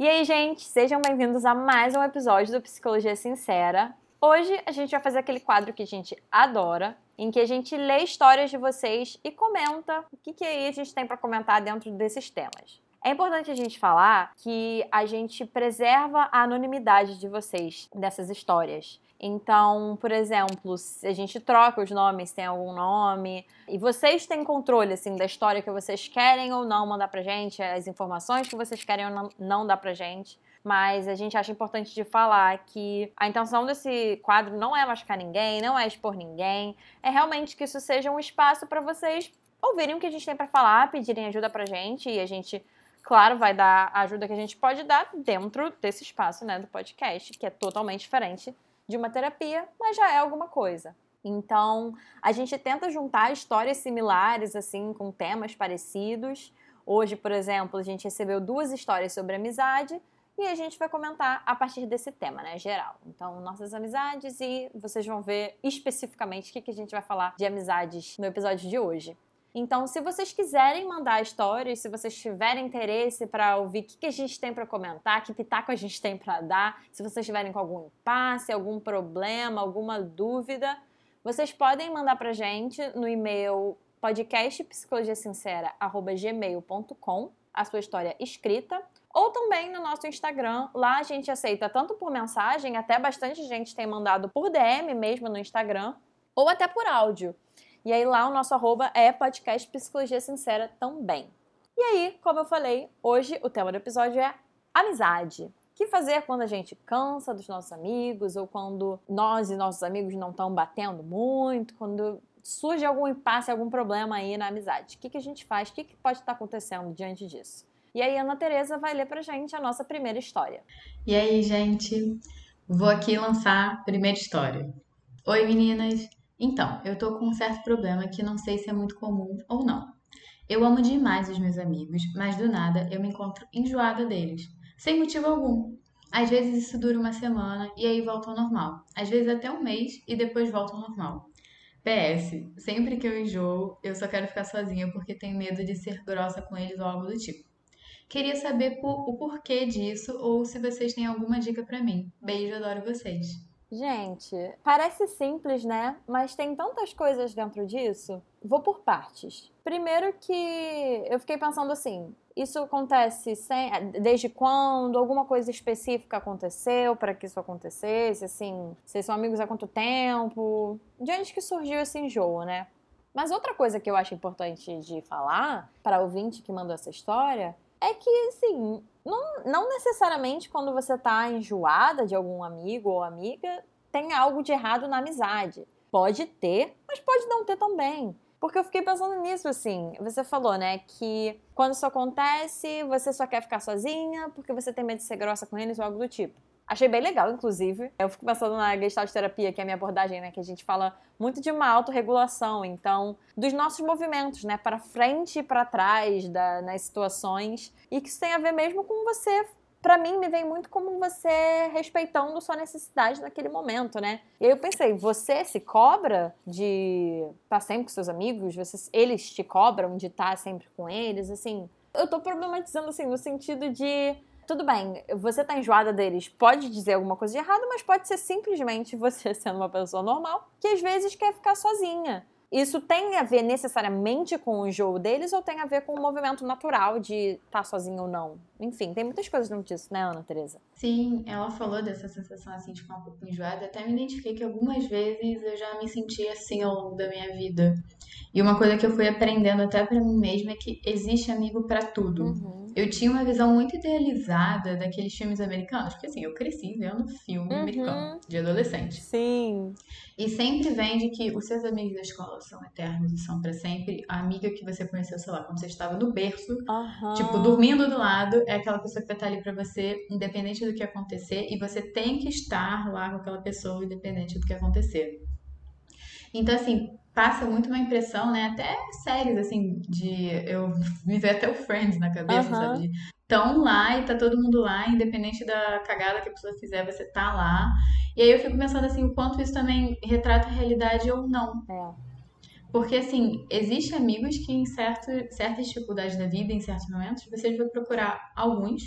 E aí, gente, sejam bem-vindos a mais um episódio do Psicologia Sincera. Hoje a gente vai fazer aquele quadro que a gente adora, em que a gente lê histórias de vocês e comenta o que, que aí a gente tem para comentar dentro desses temas. É importante a gente falar que a gente preserva a anonimidade de vocês dessas histórias. Então, por exemplo, a gente troca os nomes, tem algum nome, e vocês têm controle assim da história que vocês querem ou não mandar pra gente, as informações que vocês querem ou não, não dar pra gente. Mas a gente acha importante de falar que a intenção desse quadro não é machucar ninguém, não é expor ninguém, é realmente que isso seja um espaço para vocês ouvirem o que a gente tem para falar, pedirem ajuda pra gente e a gente claro, vai dar a ajuda que a gente pode dar dentro desse espaço, né, do podcast, que é totalmente diferente de uma terapia, mas já é alguma coisa. Então, a gente tenta juntar histórias similares, assim, com temas parecidos. Hoje, por exemplo, a gente recebeu duas histórias sobre amizade e a gente vai comentar a partir desse tema, né, geral. Então, nossas amizades e vocês vão ver especificamente o que, a gente vai falar de amizades no episódio de hoje. Então, se vocês quiserem mandar histórias, se vocês tiverem interesse para ouvir o que, que a gente tem para comentar, que pitaco a gente tem para dar, se vocês tiverem com algum impasse, algum problema, alguma dúvida, vocês podem mandar para gente no e-mail podcastpsicologiasincera@gmail.com a sua história escrita ou também no nosso Instagram. Lá a gente aceita tanto por mensagem, até bastante gente tem mandado por DM mesmo no Instagram, ou até por áudio. E aí lá o nosso arroba é podcast Psicologia Sincera também. E aí, como eu falei, hoje o tema do episódio é amizade. O que fazer quando a gente cansa dos nossos amigos ou quando nós e nossos amigos não estão batendo muito, quando surge algum impasse, algum problema aí na amizade. O que, que a gente faz? O que, que pode estar acontecendo diante disso? E aí, Ana Tereza vai ler pra gente a nossa primeira história. E aí, gente? Vou aqui lançar a primeira história. Oi, meninas! Então, eu tô com um certo problema que não sei se é muito comum ou não. Eu amo demais os meus amigos, mas do nada eu me encontro enjoada deles, sem motivo algum. Às vezes isso dura uma semana e aí volta ao normal. Às vezes até um mês e depois volta ao normal. PS, sempre que eu enjoo, eu só quero ficar sozinha porque tenho medo de ser grossa com eles ou algo do tipo. Queria saber por- o porquê disso ou se vocês têm alguma dica pra mim. Beijo, adoro vocês. Gente, parece simples, né? Mas tem tantas coisas dentro disso. Vou por partes. Primeiro que eu fiquei pensando assim, isso acontece sem, desde quando? Alguma coisa específica aconteceu para que isso acontecesse? Assim, vocês são amigos há quanto tempo? De onde que surgiu esse enjoo, né? Mas outra coisa que eu acho importante de falar para o ouvinte que mandou essa história é que, assim, não, não necessariamente quando você tá enjoada de algum amigo ou amiga, tem algo de errado na amizade. Pode ter, mas pode não ter também. Porque eu fiquei pensando nisso, assim. Você falou, né, que quando isso acontece, você só quer ficar sozinha porque você tem medo de ser grossa com eles ou algo do tipo. Achei bem legal, inclusive. Eu fico pensando na Gestalt terapia, que é a minha abordagem, né? Que a gente fala muito de uma autorregulação. Então, dos nossos movimentos, né? Para frente e para trás da, nas situações. E que isso tem a ver mesmo com você. Pra mim, me vem muito como você respeitando sua necessidade naquele momento, né? E aí eu pensei, você se cobra de estar sempre com seus amigos? Você, eles te cobram de estar sempre com eles? Assim, eu tô problematizando, assim, no sentido de tudo bem, você tá enjoada deles, pode dizer alguma coisa de errado, mas pode ser simplesmente você sendo uma pessoa normal que às vezes quer ficar sozinha. Isso tem a ver necessariamente com o enjoo deles ou tem a ver com o movimento natural de estar sozinho ou não? Enfim, tem muitas coisas dentro disso, né, Ana Teresa? Sim, ela falou dessa sensação assim de ficar um pouco enjoada. Até me identifiquei que algumas vezes eu já me senti assim ao longo da minha vida. E uma coisa que eu fui aprendendo até pra mim mesma é que existe amigo pra tudo. Uhum. Eu tinha uma visão muito idealizada daqueles filmes americanos, porque assim, eu cresci vendo filme Uhum. americano de adolescente. Sim. E sempre vende que os seus amigos da escola são eternos e são pra sempre. A amiga que você conheceu, sei lá, quando você estava no berço, Aham. tipo, dormindo do lado, é aquela pessoa que vai estar ali pra você, independente do que acontecer, e você tem que estar lá com aquela pessoa, independente do que acontecer. Então, assim, passa muito uma impressão, né? Até séries, assim, de. Eu me vejo até o Friends na cabeça, Aham. sabe? De Tão lá e tá todo mundo lá, independente da cagada que a pessoa fizer, você tá lá. E aí eu fico pensando assim, o quanto isso também retrata a realidade ou não. É. Porque, assim, existem amigos que em certo, certas dificuldades da vida, em certos momentos, você vai procurar alguns,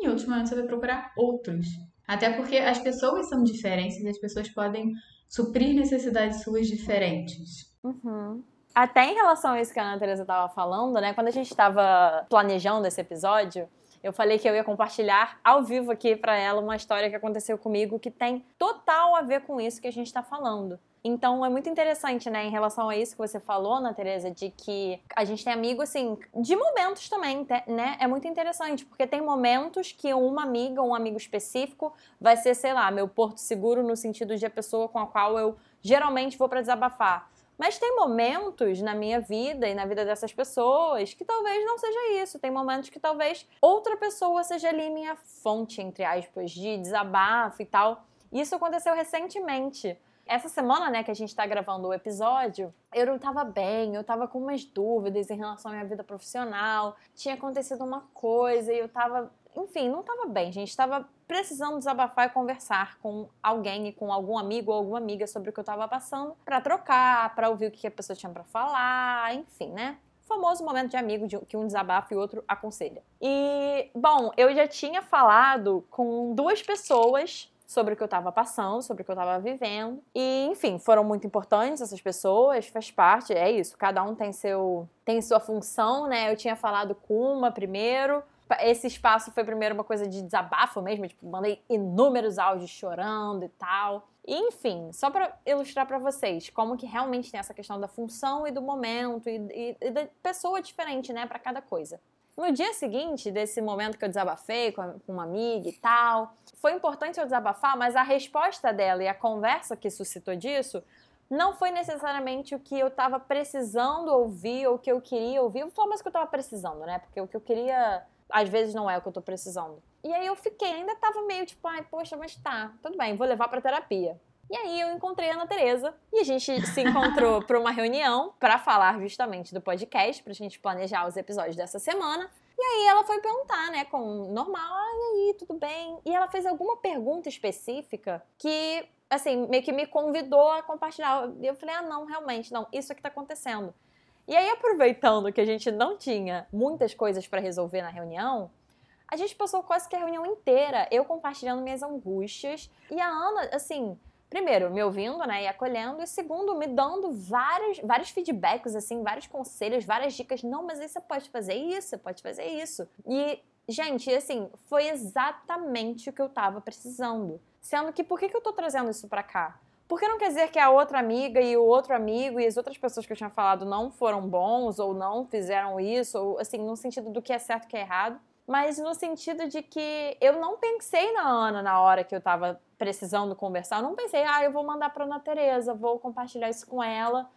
em outros momentos você vai procurar outros. Até porque as pessoas são diferentes e as pessoas podem suprir necessidades suas diferentes. Uhum. Até em relação a isso que a Ana Teresa estava falando, né? Quando a gente estava planejando esse episódio, eu falei que eu ia compartilhar ao vivo aqui para ela uma história que aconteceu comigo que tem total a ver com isso que a gente está falando. Então é muito interessante, né, em relação a isso que você falou, Ana Teresa, de que a gente tem amigo, assim, de momentos também, né? É muito interessante, porque tem momentos que uma amiga, um amigo específico, vai ser, sei lá, meu porto seguro no sentido de a pessoa com a qual eu geralmente vou para desabafar. Mas tem momentos na minha vida e na vida dessas pessoas que talvez não seja isso. Tem momentos que talvez outra pessoa seja ali minha fonte, entre aspas, de desabafo e tal. Isso aconteceu recentemente. Essa semana, né, que a gente tá gravando o episódio, eu não tava bem, eu tava com umas dúvidas em relação à minha vida profissional. Tinha acontecido uma coisa e eu tava. Enfim, não tava bem, gente. Tava precisando desabafar e conversar com alguém com algum amigo ou alguma amiga sobre o que eu tava passando, pra trocar, pra ouvir o que a pessoa tinha pra falar, enfim, né? Famoso momento de amigo de- que um desabafa e o outro aconselha. E, bom, eu já tinha falado com duas pessoas sobre o que eu tava passando, sobre o que eu tava vivendo. E, enfim, foram muito importantes essas pessoas, faz parte, é isso, cada um tem seu tem sua função, né? Eu tinha falado com uma primeiro, esse espaço foi primeiro uma coisa de desabafo mesmo, tipo, mandei inúmeros áudios chorando e tal. E, enfim, só pra ilustrar pra vocês como que realmente tem essa questão da função e do momento e, e- e da pessoa diferente, né, pra cada coisa. No dia seguinte desse momento que eu desabafei com, uma amiga e tal, foi importante eu desabafar, mas a resposta dela e a conversa que suscitou disso não foi necessariamente o que eu tava precisando ouvir ou o que eu queria ouvir. Eu vou falar mais o que eu tava precisando, né? Porque o que eu queria, às vezes, não é o que eu tô precisando. E aí eu fiquei, ainda tava meio tipo, ai, poxa, mas tá, tudo bem, vou levar pra terapia. E aí eu encontrei a Ana Teresa e a gente se encontrou para uma reunião para falar justamente do podcast, pra gente planejar os episódios dessa semana. E aí ela foi perguntar, né, com normal, ah, e aí, tudo bem? E ela fez alguma pergunta específica que, assim, meio que me convidou a compartilhar. E eu falei, ah, não, realmente, não, isso aqui tá acontecendo. E aí, aproveitando que a gente não tinha muitas coisas para resolver na reunião, a gente passou quase que a reunião inteira eu compartilhando minhas angústias e a Ana, assim, primeiro, me ouvindo, né, e acolhendo, e segundo, me dando vários, vários feedbacks, assim, vários conselhos, várias dicas. Não, mas aí você pode fazer isso, você pode fazer isso. E, gente, assim, foi exatamente o que eu tava precisando. Sendo que, por que, que eu tô trazendo isso pra cá? Porque não quer dizer que a outra amiga e o outro amigo e as outras pessoas que eu tinha falado não foram bons ou não fizeram isso, ou assim, no sentido do que é certo e que é errado mas no sentido de que eu não pensei na Ana na hora que eu tava precisando conversar. Eu não pensei, ah, eu vou mandar pra Ana Tereza, vou compartilhar isso com ela,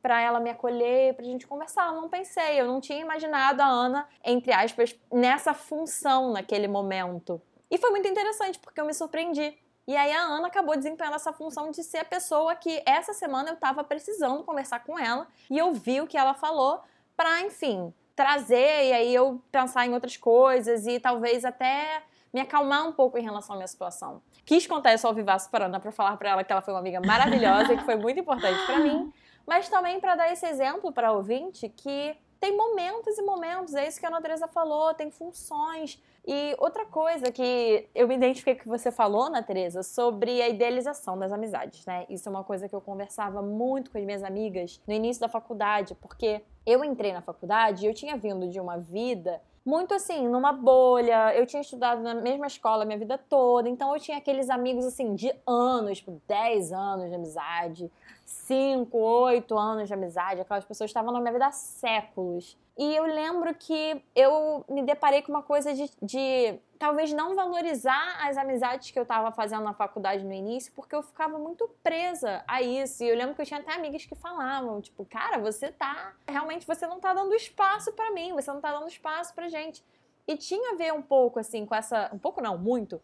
pra ela me acolher, pra gente conversar. Eu não pensei, eu não tinha imaginado a Ana, entre aspas, nessa função naquele momento. E foi muito interessante, porque eu me surpreendi. E aí a Ana acabou desempenhando essa função de ser a pessoa que essa semana eu tava precisando conversar com ela e ouvir o que ela falou pra, enfim, trazer e aí eu pensar em outras coisas e talvez até me acalmar um pouco em relação à minha situação. Quis contar isso ao Vivaço para Ana para falar para ela que ela foi uma amiga maravilhosa e que foi muito importante para mim, mas também para dar esse exemplo para ouvinte que tem momentos e momentos, é isso que a Ana Teresa falou, tem funções. E outra coisa que eu me identifiquei que você falou, Ana Teresa, sobre a idealização das amizades, né? Isso é uma coisa que eu conversava muito com as minhas amigas no início da faculdade, porque eu entrei na faculdade e eu tinha vindo de uma vida muito assim, numa bolha. Eu tinha estudado na mesma escola minha vida toda, então eu tinha aqueles amigos assim de anos, tipo 10 anos de amizade, 5, 8 anos de amizade, aquelas pessoas estavam na minha vida há séculos. E eu lembro que eu me deparei com uma coisa de, de talvez não valorizar as amizades que eu estava fazendo na faculdade no início, porque eu ficava muito presa a isso. E eu lembro que eu tinha até amigas que falavam, tipo, cara, você tá. Realmente você não tá dando espaço para mim, você não tá dando espaço pra gente. E tinha a ver um pouco, assim, com essa. Um pouco não, muito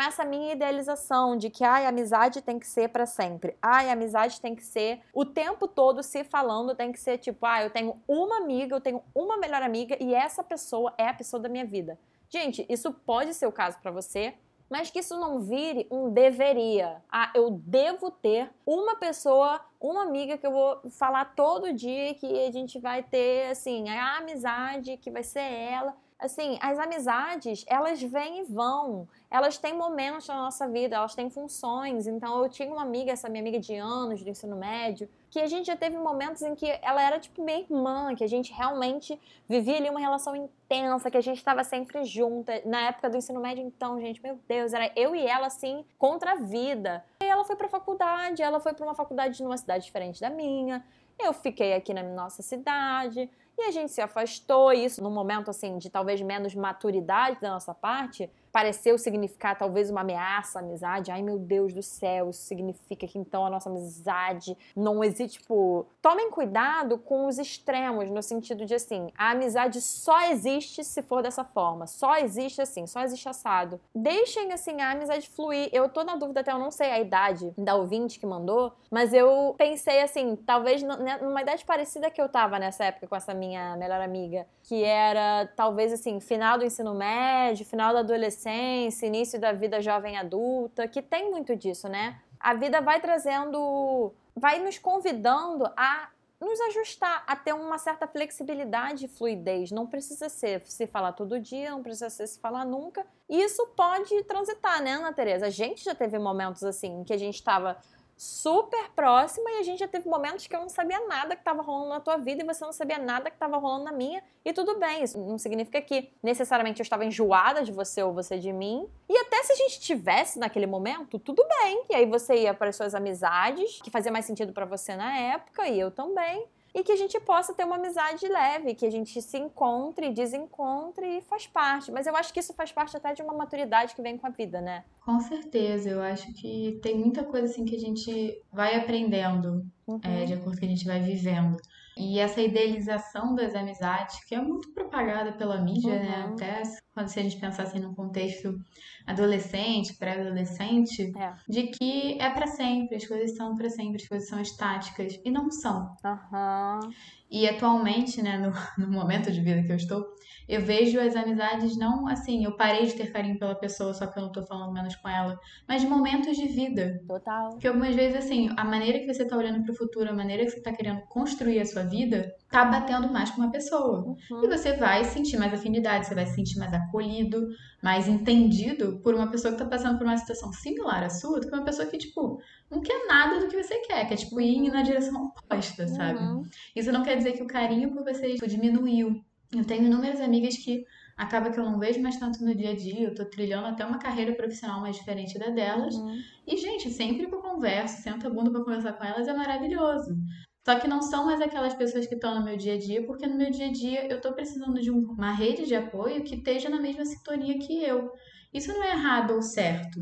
com essa minha idealização de que ai, amizade tem que ser para sempre. Ai, amizade tem que ser o tempo todo se falando, tem que ser tipo, ah, eu tenho uma amiga, eu tenho uma melhor amiga e essa pessoa é a pessoa da minha vida. Gente, isso pode ser o caso para você, mas que isso não vire um deveria. Ah, eu devo ter uma pessoa, uma amiga que eu vou falar todo dia que a gente vai ter assim, a amizade que vai ser ela assim, as amizades, elas vêm e vão. Elas têm momentos na nossa vida, elas têm funções. Então, eu tinha uma amiga, essa minha amiga de anos, do ensino médio, que a gente já teve momentos em que ela era tipo minha irmã, que a gente realmente vivia ali uma relação intensa, que a gente estava sempre junta. Na época do ensino médio, então, gente, meu Deus, era eu e ela assim contra a vida. E ela foi para faculdade, ela foi para uma faculdade numa cidade diferente da minha. Eu fiquei aqui na nossa cidade. E a gente se afastou, isso num momento assim de talvez menos maturidade da nossa parte, pareceu significar talvez uma ameaça à amizade. Ai, meu Deus do céu, isso significa que então a nossa amizade não existe. Tipo, tomem cuidado com os extremos, no sentido de assim, a amizade só existe se for dessa forma, só existe assim, só existe assado. Deixem assim a amizade fluir. Eu tô na dúvida até, eu não sei a idade da ouvinte que mandou, mas eu pensei assim, talvez né, numa idade parecida que eu tava nessa época com essa minha melhor amiga, que era talvez assim, final do ensino médio, final da adolescência adolescência, início da vida jovem adulta, que tem muito disso, né? A vida vai trazendo, vai nos convidando a nos ajustar, a ter uma certa flexibilidade e fluidez. Não precisa ser se falar todo dia, não precisa ser se falar nunca. E isso pode transitar, né, Ana Tereza? A gente já teve momentos assim que a gente estava super próxima e a gente já teve momentos que eu não sabia nada que estava rolando na tua vida e você não sabia nada que estava rolando na minha e tudo bem. Isso não significa que necessariamente eu estava enjoada de você ou você de mim. E até se a gente tivesse naquele momento, tudo bem. E aí você ia para as suas amizades, que fazia mais sentido para você na época e eu também e que a gente possa ter uma amizade leve, que a gente se encontre, desencontre e faz parte. Mas eu acho que isso faz parte até de uma maturidade que vem com a vida, né? Com certeza, eu acho que tem muita coisa assim que a gente vai aprendendo uhum. é, de acordo com que a gente vai vivendo. E essa idealização das amizades, que é muito propagada pela mídia, né? uhum. né? Até quando se a gente pensar assim num contexto adolescente, pré-adolescente, é. de que é para sempre, as coisas são para sempre, as coisas são estáticas e não são. Uhum. E atualmente, né, no, no momento de vida que eu estou, eu vejo as amizades não assim, eu parei de ter carinho pela pessoa só que eu não tô falando menos com ela, mas de momentos de vida. Total. Porque algumas vezes, assim, a maneira que você tá olhando pro futuro, a maneira que você tá querendo construir a sua vida, tá batendo mais com uma pessoa. Uhum. E você vai sentir mais afinidade, você vai se sentir mais acolhido, mais entendido por uma pessoa que tá passando por uma situação similar à sua, do que uma pessoa que, tipo, não quer nada do que você quer, que é, tipo, ir na direção oposta, sabe? Uhum. Isso não quer dizer que o carinho por você tipo, diminuiu. Eu tenho inúmeras amigas que acaba que eu não vejo mais tanto no dia a dia, eu tô trilhando até uma carreira profissional mais diferente da delas. Uhum. E, gente, sempre que eu converso, sento a bunda pra conversar com elas, é maravilhoso. Só que não são mais aquelas pessoas que estão no meu dia a dia, porque no meu dia a dia eu tô precisando de uma rede de apoio que esteja na mesma sintonia que eu. Isso não é errado ou certo.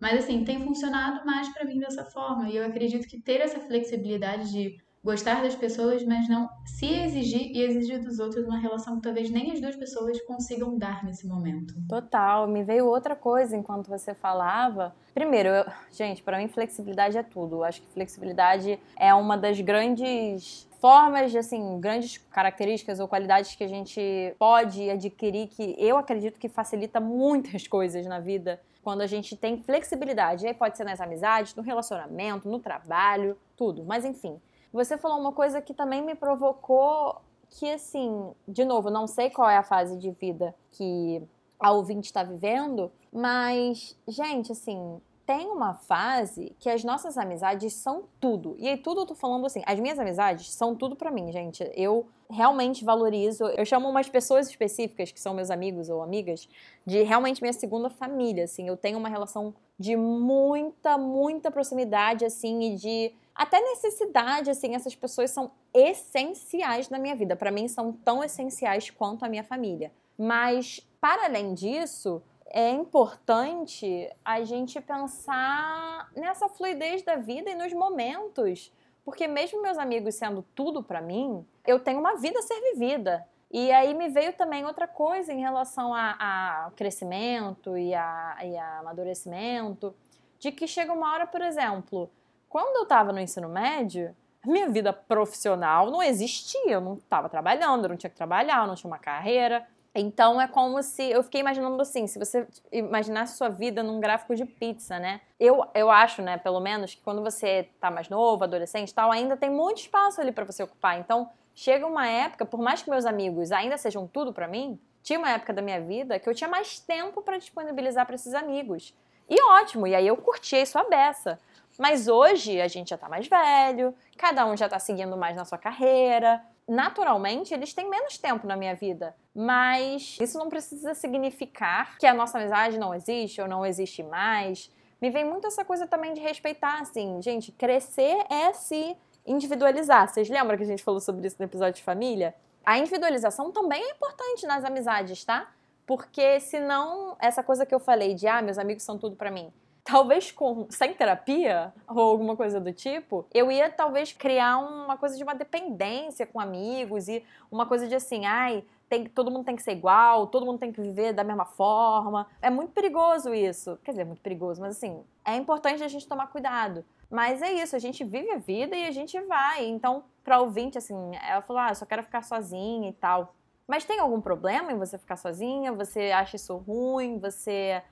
Mas assim, tem funcionado mais para mim dessa forma. E eu acredito que ter essa flexibilidade de gostar das pessoas, mas não se exigir e exigir dos outros uma relação que talvez nem as duas pessoas consigam dar nesse momento. Total, me veio outra coisa enquanto você falava. Primeiro, eu, gente, para mim flexibilidade é tudo. Acho que flexibilidade é uma das grandes formas, assim, grandes características ou qualidades que a gente pode adquirir que eu acredito que facilita muitas coisas na vida quando a gente tem flexibilidade. E aí pode ser nas amizades, no relacionamento, no trabalho, tudo. Mas enfim, você falou uma coisa que também me provocou que, assim, de novo, não sei qual é a fase de vida que a ouvinte está vivendo, mas, gente, assim, tem uma fase que as nossas amizades são tudo. E aí, tudo eu tô falando assim, as minhas amizades são tudo para mim, gente. Eu realmente valorizo. Eu chamo umas pessoas específicas, que são meus amigos ou amigas, de realmente minha segunda família, assim. Eu tenho uma relação de muita, muita proximidade, assim, e de até necessidade, assim, essas pessoas são essenciais na minha vida. Para mim, são tão essenciais quanto a minha família. Mas, para além disso, é importante a gente pensar nessa fluidez da vida e nos momentos. Porque mesmo meus amigos sendo tudo para mim, eu tenho uma vida a ser vivida. E aí me veio também outra coisa em relação a, a crescimento e a, e a amadurecimento, de que chega uma hora, por exemplo, quando eu estava no ensino médio, minha vida profissional não existia, eu não estava trabalhando, eu não tinha que trabalhar, eu não tinha uma carreira. Então é como se. Eu fiquei imaginando assim, se você imaginasse sua vida num gráfico de pizza, né? Eu, eu acho, né, pelo menos, que quando você tá mais novo, adolescente tal, ainda tem muito espaço ali para você ocupar. Então, chega uma época, por mais que meus amigos ainda sejam tudo para mim, tinha uma época da minha vida que eu tinha mais tempo para disponibilizar para esses amigos. E ótimo, e aí eu curti isso a beça. Mas hoje a gente já tá mais velho, cada um já tá seguindo mais na sua carreira. Naturalmente, eles têm menos tempo na minha vida. Mas isso não precisa significar que a nossa amizade não existe ou não existe mais. Me vem muito essa coisa também de respeitar, assim, gente, crescer é se individualizar. Vocês lembram que a gente falou sobre isso no episódio de família? A individualização também é importante nas amizades, tá? Porque senão, essa coisa que eu falei de, ah, meus amigos são tudo para mim, talvez com sem terapia ou alguma coisa do tipo, eu ia talvez criar uma coisa de uma dependência com amigos e uma coisa de assim, ai, tem, todo mundo tem que ser igual, todo mundo tem que viver da mesma forma. É muito perigoso isso. Quer dizer, é muito perigoso, mas assim, é importante a gente tomar cuidado. Mas é isso, a gente vive a vida e a gente vai. Então, para ouvinte, assim, ela falou: ah, eu só quero ficar sozinha e tal. Mas tem algum problema em você ficar sozinha? Você acha isso ruim? Você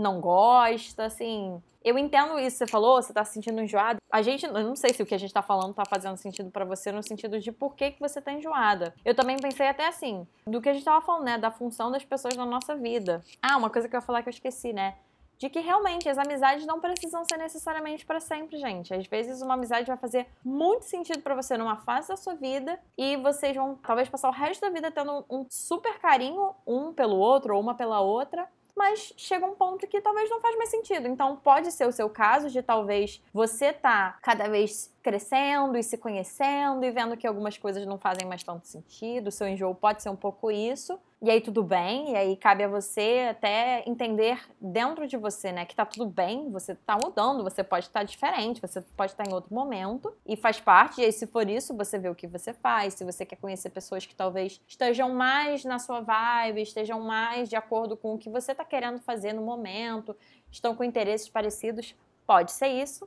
não gosta, assim. Eu entendo isso, você falou, você tá se sentindo enjoada. A gente, eu não sei se o que a gente tá falando tá fazendo sentido para você no sentido de por que, que você tá enjoada. Eu também pensei até assim, do que a gente tava falando, né, da função das pessoas na nossa vida. Ah, uma coisa que eu ia falar que eu esqueci, né? de que realmente as amizades não precisam ser necessariamente para sempre, gente. Às vezes uma amizade vai fazer muito sentido para você numa fase da sua vida e vocês vão talvez passar o resto da vida tendo um super carinho um pelo outro ou uma pela outra, mas chega um ponto que talvez não faz mais sentido. Então pode ser o seu caso de talvez você tá cada vez crescendo e se conhecendo e vendo que algumas coisas não fazem mais tanto sentido. O seu enjoo pode ser um pouco isso. E aí tudo bem, e aí cabe a você até entender dentro de você, né, que tá tudo bem, você tá mudando, você pode estar diferente, você pode estar em outro momento e faz parte. E aí se for isso, você vê o que você faz. Se você quer conhecer pessoas que talvez estejam mais na sua vibe, estejam mais de acordo com o que você tá querendo fazer no momento, estão com interesses parecidos, pode ser isso.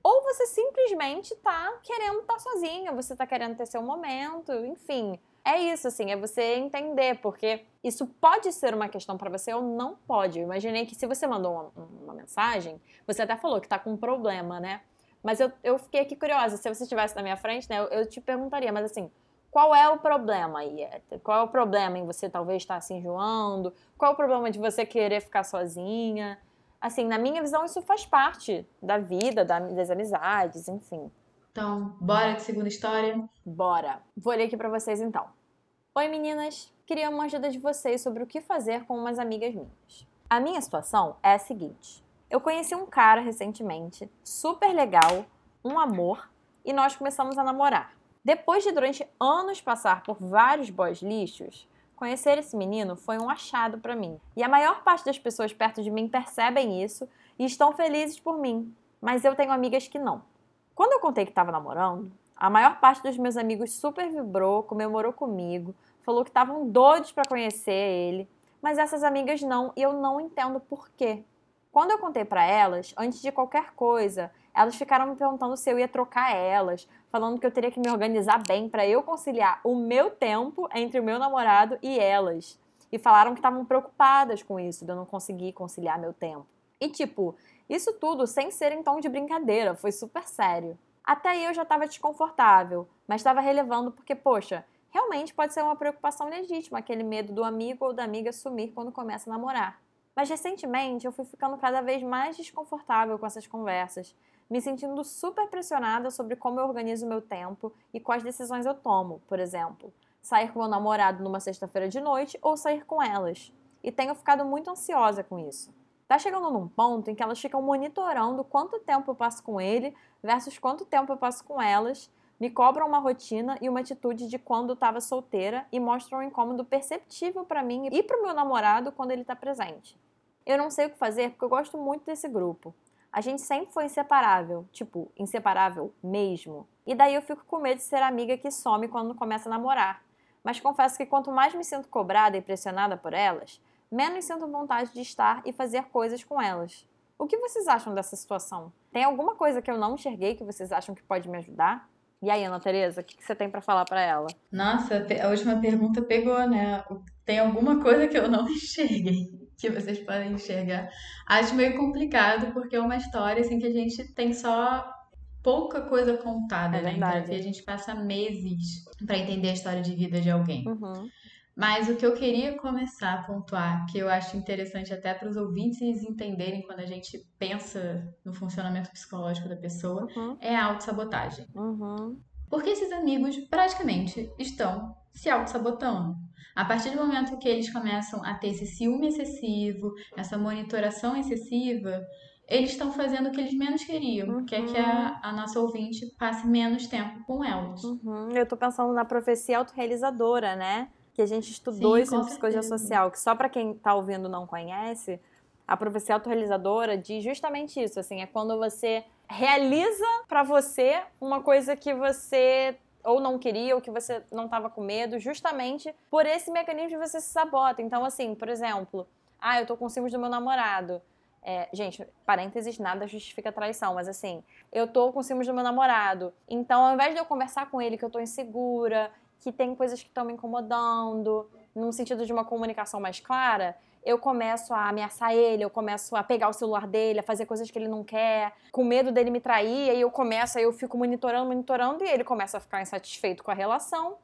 Ou você simplesmente tá querendo estar tá sozinha, você tá querendo ter seu momento, enfim é isso, assim, é você entender, porque isso pode ser uma questão para você ou não pode. Eu imaginei que se você mandou uma, uma, mensagem, você até falou que tá com um problema, né? Mas eu, eu fiquei aqui curiosa, se você estivesse na minha frente, né, eu, eu, te perguntaria, mas assim, qual é o problema aí? Qual é o problema em você talvez estar se enjoando? Qual é o problema de você querer ficar sozinha? Assim, na minha visão, isso faz parte da vida, da, das amizades, enfim. Então, bora de segunda história? Bora. Vou ler aqui para vocês então. Oi meninas, queria uma ajuda de vocês sobre o que fazer com umas amigas minhas. A minha situação é a seguinte: eu conheci um cara recentemente, super legal, um amor, e nós começamos a namorar. Depois de durante anos passar por vários boys lixos, conhecer esse menino foi um achado para mim. E a maior parte das pessoas perto de mim percebem isso e estão felizes por mim, mas eu tenho amigas que não. Quando eu contei que estava namorando, a maior parte dos meus amigos super vibrou, comemorou comigo, falou que estavam doidos para conhecer ele, mas essas amigas não, e eu não entendo por quê. Quando eu contei para elas, antes de qualquer coisa, elas ficaram me perguntando se eu ia trocar elas, falando que eu teria que me organizar bem para eu conciliar o meu tempo entre o meu namorado e elas. E falaram que estavam preocupadas com isso, de eu não conseguir conciliar meu tempo. E tipo, isso tudo sem ser em tom de brincadeira, foi super sério. Até aí eu já estava desconfortável, mas estava relevando porque, poxa, realmente pode ser uma preocupação legítima, aquele medo do amigo ou da amiga sumir quando começa a namorar. Mas recentemente eu fui ficando cada vez mais desconfortável com essas conversas, me sentindo super pressionada sobre como eu organizo meu tempo e quais decisões eu tomo, por exemplo. sair com meu namorado numa sexta-feira de noite ou sair com elas. E tenho ficado muito ansiosa com isso. Tá chegando num ponto em que elas ficam monitorando quanto tempo eu passo com ele versus quanto tempo eu passo com elas, me cobram uma rotina e uma atitude de quando estava solteira e mostram um incômodo perceptível para mim e para o meu namorado quando ele está presente. Eu não sei o que fazer porque eu gosto muito desse grupo. A gente sempre foi inseparável, tipo, inseparável mesmo. E daí eu fico com medo de ser amiga que some quando começa a namorar mas confesso que quanto mais me sinto cobrada e pressionada por elas, menos sinto vontade de estar e fazer coisas com elas. O que vocês acham dessa situação? Tem alguma coisa que eu não enxerguei que vocês acham que pode me ajudar? E aí, Ana Tereza, o que você tem para falar para ela? Nossa, a última pergunta pegou, né? Tem alguma coisa que eu não enxerguei que vocês podem enxergar? Acho meio complicado porque é uma história assim que a gente tem só pouca coisa contada, É né? Terapia a gente passa meses para entender a história de vida de alguém. Uhum. Mas o que eu queria começar a pontuar, que eu acho interessante até para os ouvintes entenderem quando a gente pensa no funcionamento psicológico da pessoa, Uhum. é a autossabotagem. Uhum. Porque esses amigos praticamente estão se auto-sabotando. A partir do momento que eles começam a ter esse ciúme excessivo, essa monitoração excessiva, eles estão fazendo o que eles menos queriam, que é que a, a nossa ouvinte passe menos tempo com elas. Uhum. Eu tô pensando na profecia autorrealizadora, né? Que a gente estudou Sim, isso em psicologia certeza. social, que só pra quem tá ouvindo não conhece, a profecia autorrealizadora diz justamente isso, assim, é quando você realiza pra você uma coisa que você ou não queria, ou que você não tava com medo, justamente por esse mecanismo de você se sabota. Então, assim, por exemplo, ah, eu tô com ciúmes do meu namorado. É, gente, parênteses, nada justifica traição, mas assim, eu tô com ciúmes do meu namorado. Então, ao invés de eu conversar com ele que eu tô insegura, que tem coisas que estão me incomodando, num sentido de uma comunicação mais clara, eu começo a ameaçar ele, eu começo a pegar o celular dele, a fazer coisas que ele não quer, com medo dele me trair, aí eu começo, aí eu fico monitorando, monitorando, e ele começa a ficar insatisfeito com a relação.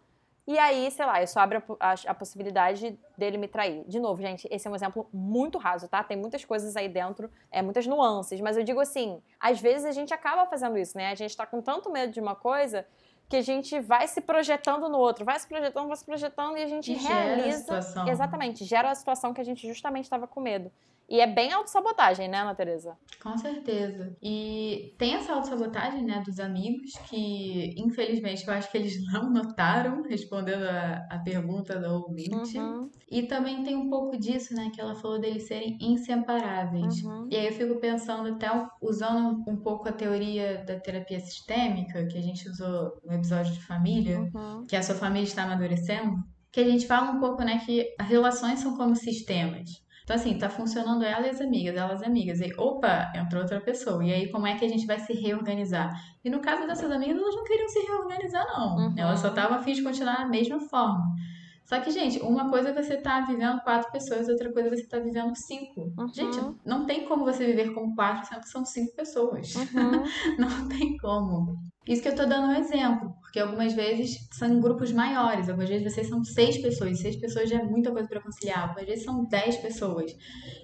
E aí, sei lá, isso abre a, a- a possibilidade dele me trair. De novo, gente, esse é um exemplo muito raso, tá? Tem muitas coisas aí dentro, é, muitas nuances, mas eu digo assim, às vezes a gente acaba fazendo isso, né? A gente tá com tanto medo de uma coisa que a gente vai se projetando no outro, vai se projetando, vai se projetando e a gente E gera a realiza. situação. Exatamente, gera a situação que a gente justamente estava com medo. E é bem autossabotagem, né, Ana Tereza? Com certeza. E tem essa autossabotagem, né, dos amigos, que infelizmente eu acho que eles não notaram, respondendo a, a pergunta da ouvinte. Uhum, E também tem um pouco disso, né, que ela falou deles serem inseparáveis. uhum. E aí eu fico pensando, até usando um pouco a teoria da terapia sistêmica, que a gente usou no episódio de família, Uhum. que a sua família está amadurecendo, que a gente fala um pouco, né, que as relações são como sistemas. Então, assim, tá funcionando ela e as amigas, elas amigas. E, opa, entrou outra pessoa. E aí, como é que a gente vai se reorganizar? E no caso dessas amigas, elas não queriam se reorganizar, não. Uhum. Elas só estavam a fim de continuar da mesma forma. Só que, gente, uma coisa é você tá vivendo quatro pessoas, outra coisa é você tá vivendo cinco. Uhum. Gente, não tem como você viver com quatro, sendo que são cinco pessoas. Uhum. Não tem como. Isso que eu tô dando um exemplo, porque algumas vezes são grupos maiores, algumas vezes vocês são seis pessoas, seis pessoas já é muita coisa pra conciliar, algumas vezes são dez pessoas.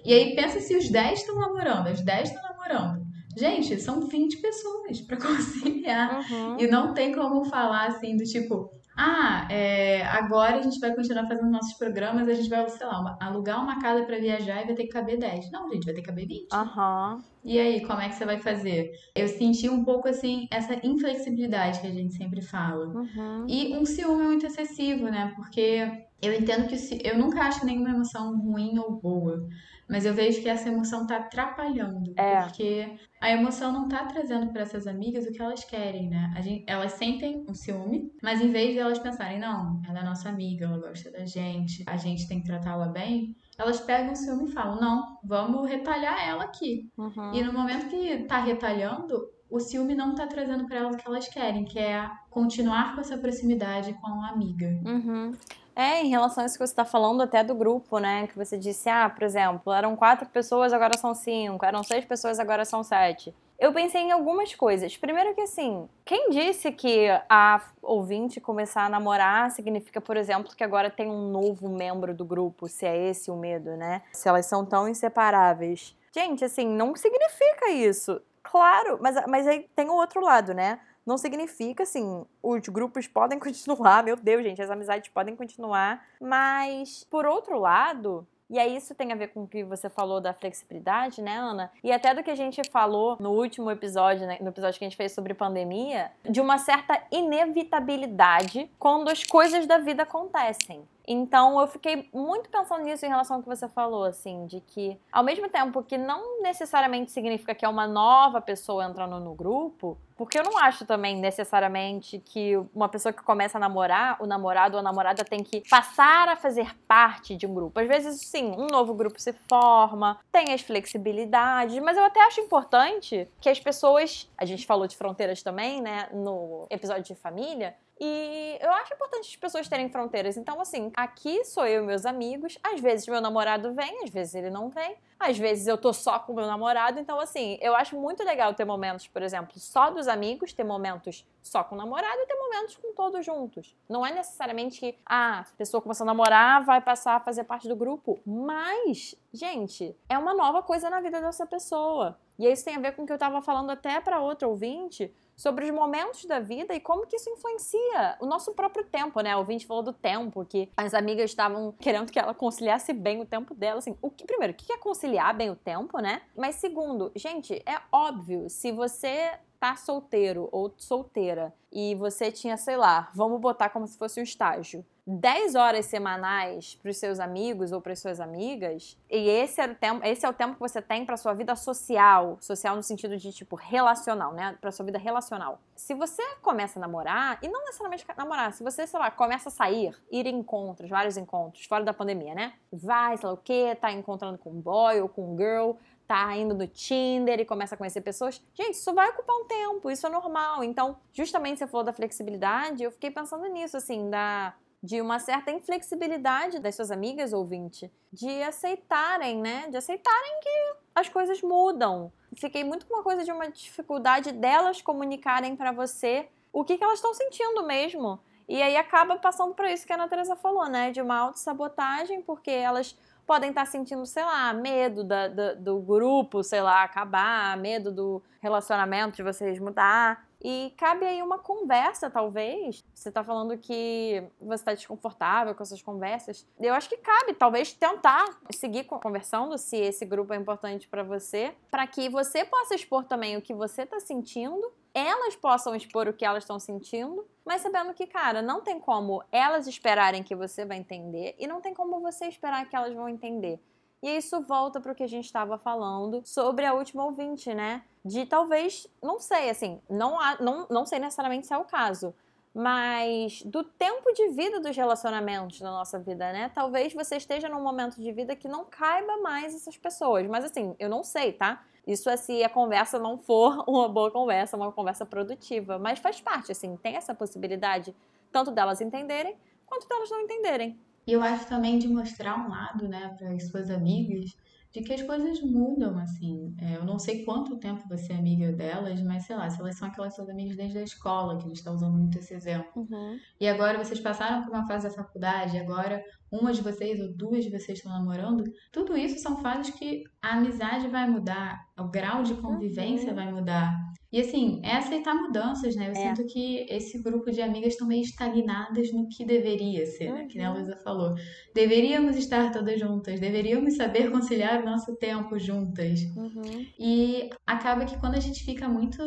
E aí pensa se os dez estão namorando, as dez estão namorando. Gente, são 20 pessoas pra conciliar. Uhum. E não tem como falar assim do tipo, ah, é, agora a gente vai continuar fazendo nossos programas, a gente vai, sei lá, uma- alugar uma casa pra viajar e vai ter que caber 10. Não, gente, vai ter que caber 20. Aham. E aí, como é que você vai fazer? Eu senti um pouco assim essa inflexibilidade que a gente sempre fala. Uhum. E um ciúme muito excessivo, né? Porque eu entendo que eu nunca acho nenhuma emoção ruim ou boa, mas eu vejo que essa emoção tá atrapalhando, É. porque a emoção não tá trazendo para essas amigas o que elas querem, né? A gente- elas sentem um ciúme, mas em vez de elas pensarem, não, ela é nossa amiga, ela gosta da gente, a gente tem que tratá-la bem, elas pegam o ciúme e falam, não, vamos retalhar ela aqui. Uhum. E no momento que tá retalhando, o ciúme não tá trazendo pra elas o que elas querem, que é continuar com essa proximidade com a amiga. Uhum. É, em relação a isso que você está falando até do grupo, né? Que você disse, ah, por exemplo, eram quatro pessoas, agora são cinco, eram seis pessoas, agora são sete. Eu pensei em algumas coisas. Primeiro que assim, quem disse que a ouvinte começar a namorar significa, por exemplo, que agora tem um novo membro do grupo, se é esse o medo, né? Se elas são tão inseparáveis. Gente, assim, não significa isso. Claro, mas, mas aí tem o outro lado, né? Não significa, assim, os grupos podem continuar, meu Deus, gente, as amizades podem continuar, mas, por outro lado, e aí isso tem a ver com o que você falou da flexibilidade, né, Ana? E até do que a gente falou no último episódio, né, no episódio que a gente fez sobre pandemia, de uma certa inevitabilidade quando as coisas da vida acontecem. Então eu fiquei muito pensando nisso em relação ao que você falou, assim, de que ao mesmo tempo que não necessariamente significa que é uma nova pessoa entrando no grupo, porque eu não acho também necessariamente que uma pessoa que começa a namorar, o namorado ou a namorada tem que passar a fazer parte de um grupo. Às vezes, sim, um novo grupo se forma, tem as flexibilidades, mas eu até acho importante que as pessoas, a gente falou de fronteiras também, né, no episódio de família, e eu acho importante as pessoas terem fronteiras. Então, assim, aqui sou eu e meus amigos. Às vezes meu namorado vem, às vezes ele não vem. Às vezes eu tô só com meu namorado. Então, assim, eu acho muito legal ter momentos, por exemplo, só dos amigos, ter momentos só com o namorado e ter momentos com todos juntos. Não é necessariamente que ah, a pessoa começou a namorar, vai passar a fazer parte do grupo. Mas, gente, é uma nova coisa na vida dessa pessoa. E isso tem a ver com o que eu tava falando até para outro ouvinte sobre os momentos da vida e como que isso influencia o nosso próprio tempo, né? O Vinte falou do tempo, que as amigas estavam querendo que ela conciliasse bem o tempo dela, assim, o que, primeiro, o que é conciliar bem o tempo, né? Mas segundo, gente, é óbvio, se você tá solteiro ou solteira e você tinha, sei lá, vamos botar como se fosse um estágio, 10 horas semanais para os seus amigos ou para as suas amigas, e esse é o tempo, esse é o tempo que você tem para sua vida social, social no sentido de tipo relacional, né, para sua vida relacional. Se você começa a namorar, e não necessariamente namorar, se você, sei lá, começa a sair, ir em encontros, vários encontros, fora da pandemia, né? Vai, sei lá o quê, tá encontrando com um boy ou com um girl, tá indo no Tinder e começa a conhecer pessoas. Gente, isso vai ocupar um tempo, isso é normal. Então, justamente você falou da flexibilidade, eu fiquei pensando nisso, assim, da de uma certa inflexibilidade das suas amigas ouvinte, de aceitarem, né? De aceitarem que as coisas mudam. Fiquei muito com uma coisa de uma dificuldade delas comunicarem para você o que, que elas estão sentindo mesmo. E aí acaba passando por isso que a Ana Teresa falou, né? De uma autossabotagem, porque elas podem estar sentindo, sei lá, medo da, do grupo, sei lá, acabar, medo do relacionamento de vocês mudar. E cabe aí uma conversa, talvez. Você está falando que você está desconfortável com essas conversas. Eu acho que cabe, talvez, tentar seguir conversando, se esse grupo é importante para você, para que você possa expor também o que você está sentindo elas possam expor o que elas estão sentindo, mas sabendo que, cara, não tem como elas esperarem que você vai entender e não tem como você esperar que elas vão entender. E isso volta para o que a gente estava falando sobre a última ouvinte, né? De talvez, não sei, assim, não, há, não, não sei necessariamente se é o caso, mas do tempo de vida dos relacionamentos na nossa vida, né? Talvez você esteja num momento de vida que não caiba mais essas pessoas. Mas assim, eu não sei, tá? Isso se a conversa não for uma boa conversa, uma conversa produtiva. Mas faz parte, assim, tem essa possibilidade tanto delas entenderem quanto delas não entenderem. E eu acho também de mostrar um lado, né, para as suas amigas, de que as coisas mudam, assim. É, eu não sei quanto tempo você é amiga delas, mas sei lá, se elas são aquelas suas amigas desde a escola, que a gente está usando muito esse exemplo. Uhum. E agora vocês passaram por uma fase da faculdade, agora uma de vocês ou duas de vocês estão namorando, tudo isso são fases que a amizade vai mudar, o grau de convivência uhum. vai mudar. E assim, é aceitar mudanças, né? Eu é. sinto que esse grupo de amigas estão meio estagnadas no que deveria ser, uhum. né? Que a Luísa falou. Deveríamos estar todas juntas, deveríamos saber conciliar o nosso tempo juntas. Uhum. E acaba que quando a gente fica muito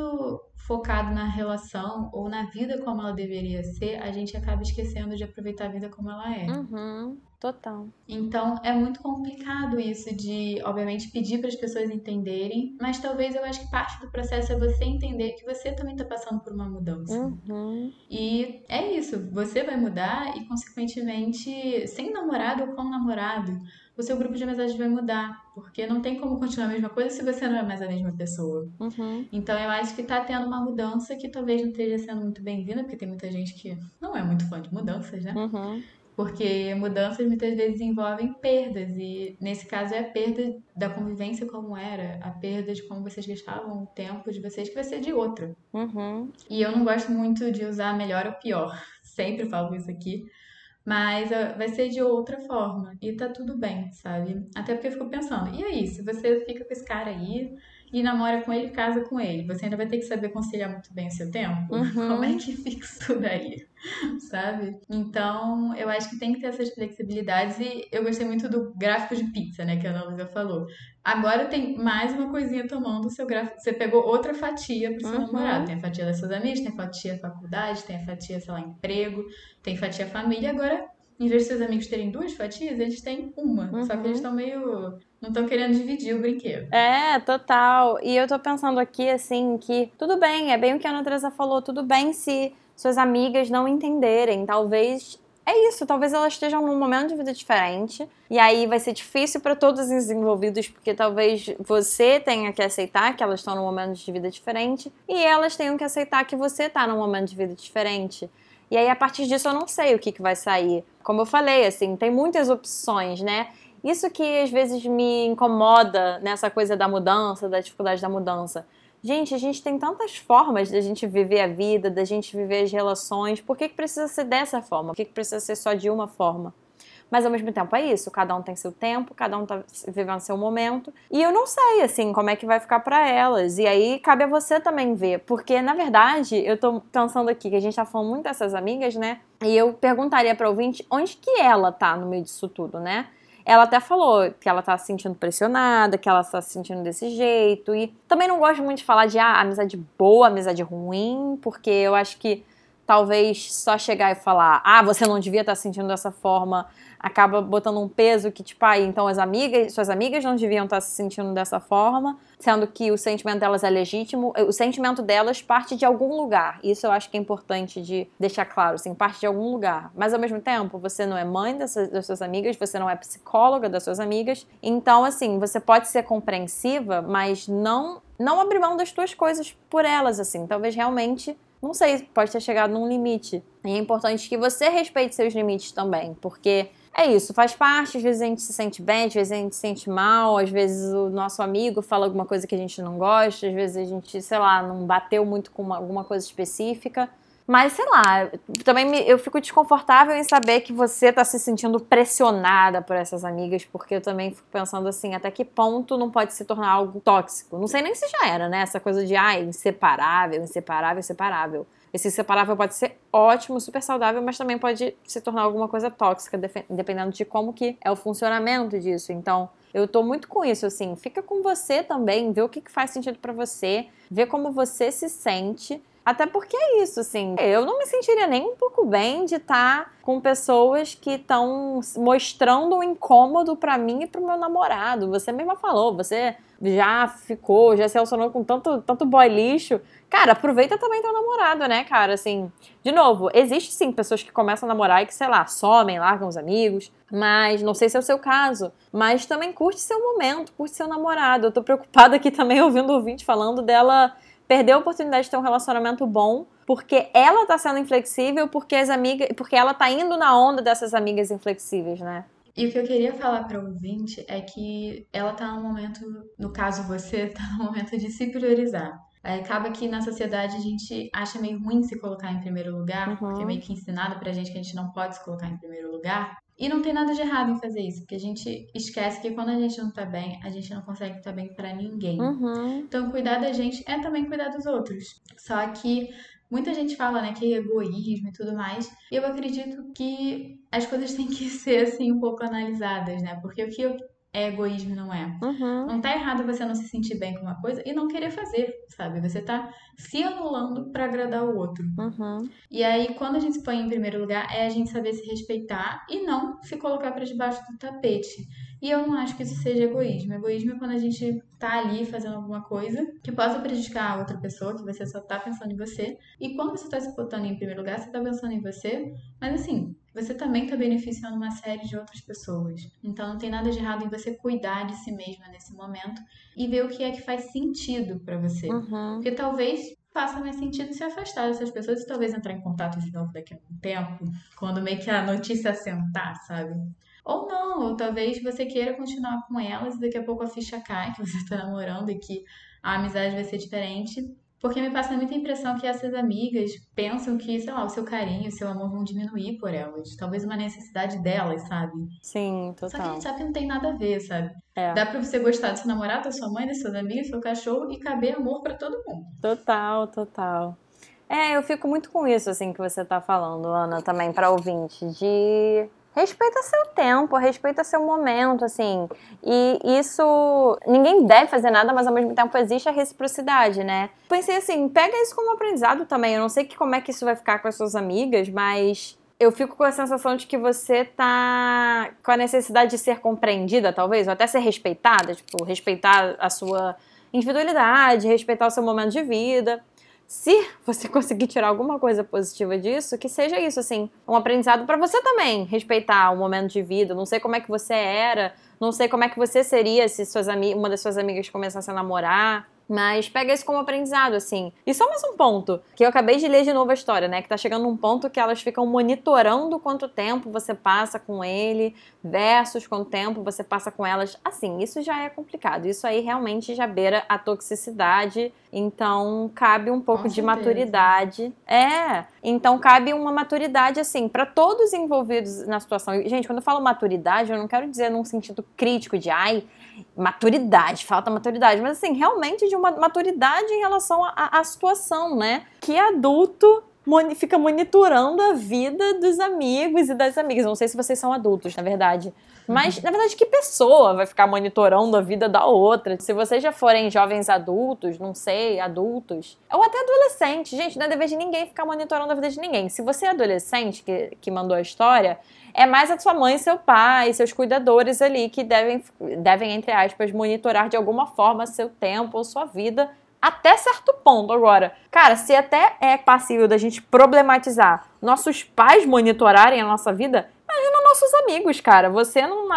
focado na relação ou na vida como ela deveria ser, a gente acaba esquecendo de aproveitar a vida como ela é. Uhum, total. Então é muito complicado isso de, obviamente, pedir para as pessoas entenderem, mas talvez eu acho que parte do processo é você entender que você também está passando por uma mudança. Uhum. E é isso, você vai mudar e, consequentemente, sem namorado ou com namorado o seu grupo de amizade vai mudar. Porque não tem como continuar a mesma coisa se você não é mais a mesma pessoa. Uhum. Então eu acho que tá tendo uma mudança que talvez não esteja sendo muito bem-vinda, porque tem muita gente que não é muito fã de mudanças, né? Uhum. Porque mudanças muitas vezes envolvem perdas, e nesse caso é a perda da convivência como era, a perda de como vocês gastavam o tempo de vocês, que vai ser de outra. Uhum. E eu não gosto muito de usar melhor ou pior, sempre falo isso aqui, mas uh, vai ser de outra forma. E tá tudo bem, sabe? Até porque eu fico pensando, e aí, se você fica com esse cara aí, e namora com ele, casa com ele. Você ainda vai ter que saber conciliar muito bem o seu tempo. Uhum. Como é que fica isso tudo aí? Sabe? Então, eu acho que tem que ter essas flexibilidades e eu gostei muito do gráfico de pizza, né, que a Ana Luísa falou. Agora tem mais uma coisinha tomando o seu gráfico. Você pegou outra fatia pro seu Uhum. namorado. Tem a fatia das suas amigas, tem a fatia faculdade, tem a fatia, sei lá, emprego, tem fatia família. Agora, em vez de seus amigos terem duas fatias, eles têm uma. Só que Uhum. eles estão meio. não estão querendo dividir o brinquedo. É, total. E eu tô pensando aqui, assim, que tudo bem, é bem o que a Ana Teresa falou, tudo bem se suas amigas não entenderem. Talvez. É isso, talvez elas estejam num momento de vida diferente. E aí vai ser difícil para todos os envolvidos, porque talvez você tenha que aceitar que elas estão num momento de vida diferente. E elas tenham que aceitar que você tá num momento de vida diferente. E aí, a partir disso, eu não sei o que, que vai sair. Como eu falei, assim, tem muitas opções, né? Isso que às vezes me incomoda nessa coisa da mudança, da dificuldade da mudança. Gente, a gente tem tantas formas da gente viver a vida, da gente viver as relações. Por que, que precisa ser dessa forma? Por que, que precisa ser só de uma forma? Mas ao mesmo tempo é isso, cada um tem seu tempo, cada um tá vivendo seu momento. E eu não sei, assim, como é que vai ficar para elas. E aí cabe a você também ver. Porque, na verdade, eu tô pensando aqui que a gente tá falando muito dessas amigas, né? E eu perguntaria pra ouvinte onde que ela tá no meio disso tudo, né? Ela até falou que ela tá se sentindo pressionada, que ela tá se sentindo desse jeito. E também não gosto muito de falar de ah, amizade boa, amizade ruim, porque eu acho que talvez só chegar e falar, ah, você não devia estar se sentindo dessa forma, acaba botando um peso que, tipo, ah, então as amigas, suas amigas não deviam estar se sentindo dessa forma, sendo que o sentimento delas é legítimo, o sentimento delas parte de algum lugar. Isso eu acho que é importante de deixar claro, assim, parte de algum lugar. Mas ao mesmo tempo, você não é mãe dessas, das suas amigas, você não é psicóloga das suas amigas, então, assim, você pode ser compreensiva, mas não, não abrir mão das suas coisas por elas, assim. Talvez realmente não sei, pode ter chegado num limite. E é importante que você respeite seus limites também, porque é isso, faz parte, às vezes a gente se sente bem, às vezes a gente se sente mal, às vezes o nosso amigo fala alguma coisa que a gente não gosta, às vezes a gente, sei lá, não bateu muito com uma, alguma coisa específica. Mas, sei lá, também me, eu fico desconfortável em saber que você tá se sentindo pressionada por essas amigas, porque eu também fico pensando assim, até que ponto não pode se tornar algo tóxico? Não sei nem se já era, né? Essa coisa de, ah, inseparável, inseparável, inseparável. Esse inseparável pode ser ótimo, super saudável, mas também pode se tornar alguma coisa tóxica, dependendo de como que é o funcionamento disso. Então, eu tô muito com isso, assim, fica com você também, vê o que, que faz sentido para você, vê como você se sente. Até porque é isso, assim, eu não me sentiria nem um pouco bem de estar tá com pessoas que estão mostrando um incômodo para mim e pro meu namorado. Você mesma falou, você já ficou, já se relacionou com tanto, tanto boy lixo. Cara, aproveita também teu namorado, né, cara? Assim, de novo, existe sim pessoas que começam a namorar e que, sei lá, somem, largam os amigos. Mas não sei se é o seu caso. Mas também curte seu momento, curte seu namorado. Eu tô preocupada aqui também ouvindo o ouvinte falando dela perder a oportunidade de ter um relacionamento bom porque ela tá sendo inflexível, porque as amigas, porque ela tá indo na onda dessas amigas inflexíveis, né? E o que eu queria falar para o ouvinte é que ela tá no momento, no caso você, tá no momento de se priorizar. Acaba que na sociedade a gente acha meio ruim se colocar em primeiro lugar, Uhum. porque é meio que ensinado pra gente que a gente não pode se colocar em primeiro lugar. E não tem nada de errado em fazer isso, porque a gente esquece que quando a gente não tá bem, a gente não consegue estar bem pra ninguém. Uhum. Então, cuidar da gente é também cuidar dos outros. Só que muita gente fala, né, que é egoísmo e tudo mais. E eu acredito que as coisas têm que ser, assim, um pouco analisadas, né? Porque o que é egoísmo não é. Uhum. Não tá errado você não se sentir bem com uma coisa e não querer fazer, sabe? Você tá se anulando pra agradar o outro. Uhum. E aí, quando a gente se põe em primeiro lugar, é a gente saber se respeitar e não se colocar pra debaixo do tapete. E eu não acho que isso seja egoísmo. Egoísmo é quando a gente tá ali fazendo alguma coisa que possa prejudicar a outra pessoa, que você só tá pensando em você. E quando você tá se botando em primeiro lugar, você tá pensando em você. Mas assim, você também tá beneficiando uma série de outras pessoas. Então não tem nada de errado em você cuidar de si mesma nesse momento e ver o que é que faz sentido pra você. Uhum. Porque talvez faça mais sentido se afastar dessas pessoas e talvez entrar em contato de novo daqui a um tempo, quando meio que a notícia assentar, sabe? Ou não, ou talvez você queira continuar com elas e daqui a pouco a ficha cai, que você tá namorando e que a amizade vai ser diferente. Porque me passa muita impressão que essas amigas pensam que, sei lá, o seu carinho, o seu amor vão diminuir por elas. Talvez uma necessidade delas, sabe? Sim, Só que a total. gente sabe que não tem nada a ver, sabe? É. Dá pra você gostar do seu namorado, da sua mãe, das suas amigas, do seu cachorro e caber amor pra todo mundo. Total, total. É, eu fico muito com isso, assim, que você tá falando, Ana, também pra ouvinte, de respeita seu tempo, respeita seu momento, assim. E isso, ninguém deve fazer nada, mas ao mesmo tempo existe a reciprocidade, né? Pensei assim, pega isso como aprendizado também. Eu não sei que, como é que isso vai ficar com as suas amigas, mas eu fico com a sensação de que você tá com a necessidade de ser compreendida, talvez, ou até ser respeitada, tipo, respeitar a sua individualidade, respeitar o seu momento de vida. Se você conseguir tirar alguma coisa positiva disso, que seja isso, assim, um aprendizado pra você também, respeitar o momento de vida. Não sei como é que você era, não sei como é que você seria se suas uma das suas amigas começasse a namorar. Mas pega isso como aprendizado, assim. E só mais um ponto, que eu acabei de ler de novo a história, né? Que tá chegando um ponto que elas ficam monitorando quanto tempo você passa com ele, versus quanto tempo você passa com elas. Assim, isso já é complicado. Isso aí realmente já beira a toxicidade. Então, cabe um pouco Com de certeza. maturidade. É. Então, cabe uma maturidade, assim, pra todos envolvidos na situação. Gente, quando eu falo maturidade, eu não quero dizer num sentido crítico de, ai, maturidade, falta maturidade, mas assim, realmente de uma maturidade em relação à- situação, né? Que adulto fica monitorando a vida dos amigos e das amigas. Não sei se vocês são adultos, na verdade. Mas, na verdade, que pessoa vai ficar monitorando a vida da outra? Se vocês já forem jovens adultos, não sei, adultos, ou até adolescentes, gente, não é dever de ninguém ficar monitorando a vida de ninguém. Se você é adolescente que, que mandou a história, é mais a sua mãe, seu pai, seus cuidadores ali que devem, devem, entre aspas, monitorar de alguma forma seu tempo ou sua vida até certo ponto. Agora, cara, se até é passível da gente problematizar nossos pais monitorarem a nossa vida, imagina nossos amigos, cara. Você não.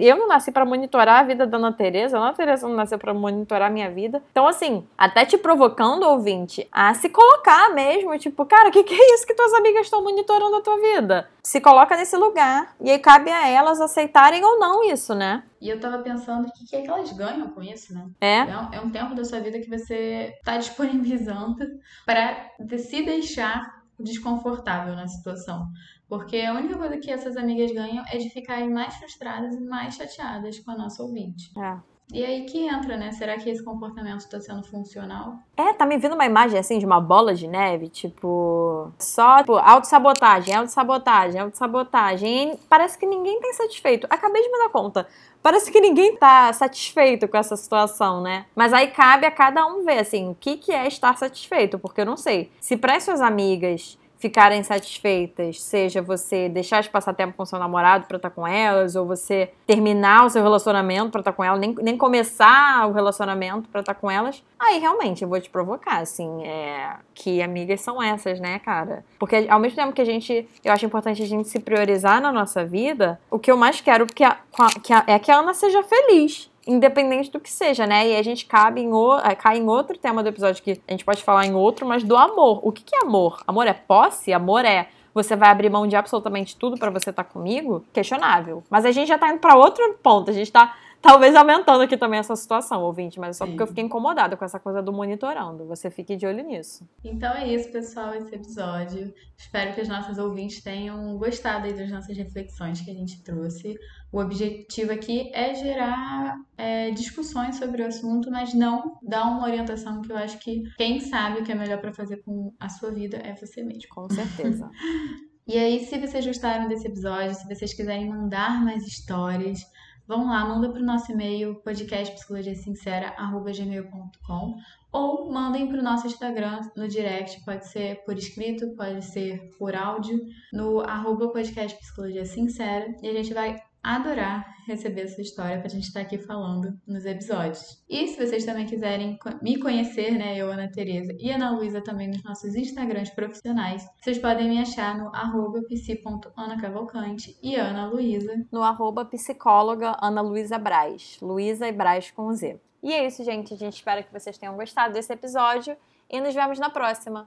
Eu não nasci pra monitorar a vida da Ana Tereza, a Ana Tereza não nasceu pra monitorar a minha vida. Então, assim, até te provocando, ouvinte, a se colocar mesmo, tipo, cara, o que, que é isso que tuas amigas estão monitorando a tua vida? Se coloca nesse lugar. E aí cabe a elas aceitarem ou não isso, né? E eu tava pensando o que, que é que elas ganham com isso, né? É. É um, é um tempo da sua vida que você tá disponibilizando para se deixar desconfortável na situação. Porque a única coisa que essas amigas ganham é de ficarem mais frustradas e mais chateadas com a nossa ouvinte. É. E aí que entra, né? Será que esse comportamento está sendo funcional? É, tá me vindo uma imagem assim de uma bola de neve, tipo. Só, tipo, autossabotagem, autossabotagem, autossabotagem. E parece que ninguém tem satisfeito. Acabei de me dar conta. Parece que ninguém tá satisfeito com essa situação, né? Mas aí cabe a cada um ver, assim, o que, que é estar satisfeito, porque eu não sei. Se para as suas amigas ficarem satisfeitas, seja você deixar de passar tempo com seu namorado pra estar com elas, ou você terminar o seu relacionamento pra estar com elas, nem, nem começar o relacionamento pra estar com elas, aí realmente eu vou te provocar, assim, é, que amigas são essas, né, cara? Porque ao mesmo tempo que a gente, eu acho importante a gente se priorizar na nossa vida, o que eu mais quero que a- que a- é que a Ana seja feliz. Independente do que seja, né? E a gente cabe em o, eh, cai em outro tema do episódio que a gente pode falar em outro, mas do amor. O que, que é amor? Amor é posse? Amor é você vai abrir mão de absolutamente tudo pra você estar comigo? Questionável. Mas a gente já tá indo pra outro ponto. A gente tá talvez aumentando aqui também essa situação, ouvinte, mas é só Sim. porque eu fiquei incomodada com essa coisa do monitorando. Você fique de olho nisso. Então é isso, pessoal, esse episódio. Espero que os nossos ouvintes tenham gostado aí das nossas reflexões que a gente trouxe. O objetivo aqui é gerar é, discussões sobre o assunto, mas não dar uma orientação que eu acho que quem sabe o que é melhor para fazer com a sua vida é você mesmo. Com certeza. E aí, se vocês gostaram desse episódio, se vocês quiserem mandar mais histórias, vão lá, manda pro nosso e-mail podcastpsicologiasincera@gmail.com ou mandem pro nosso Instagram no direct, pode ser por escrito, pode ser por áudio, no arroba e a gente vai adorar receber a sua história pra gente estar aqui falando nos episódios. E se vocês também quiserem me conhecer, né, eu, Ana Tereza e Ana Luísa também nos nossos Instagrams profissionais, vocês podem me achar no arroba psi.anacavalcante e Ana Luísa. No arroba psicóloga Ana Luísa Braz. Luísa e Braz com Z. E é isso, gente. A gente espera que vocês tenham gostado desse episódio e nos vemos na próxima.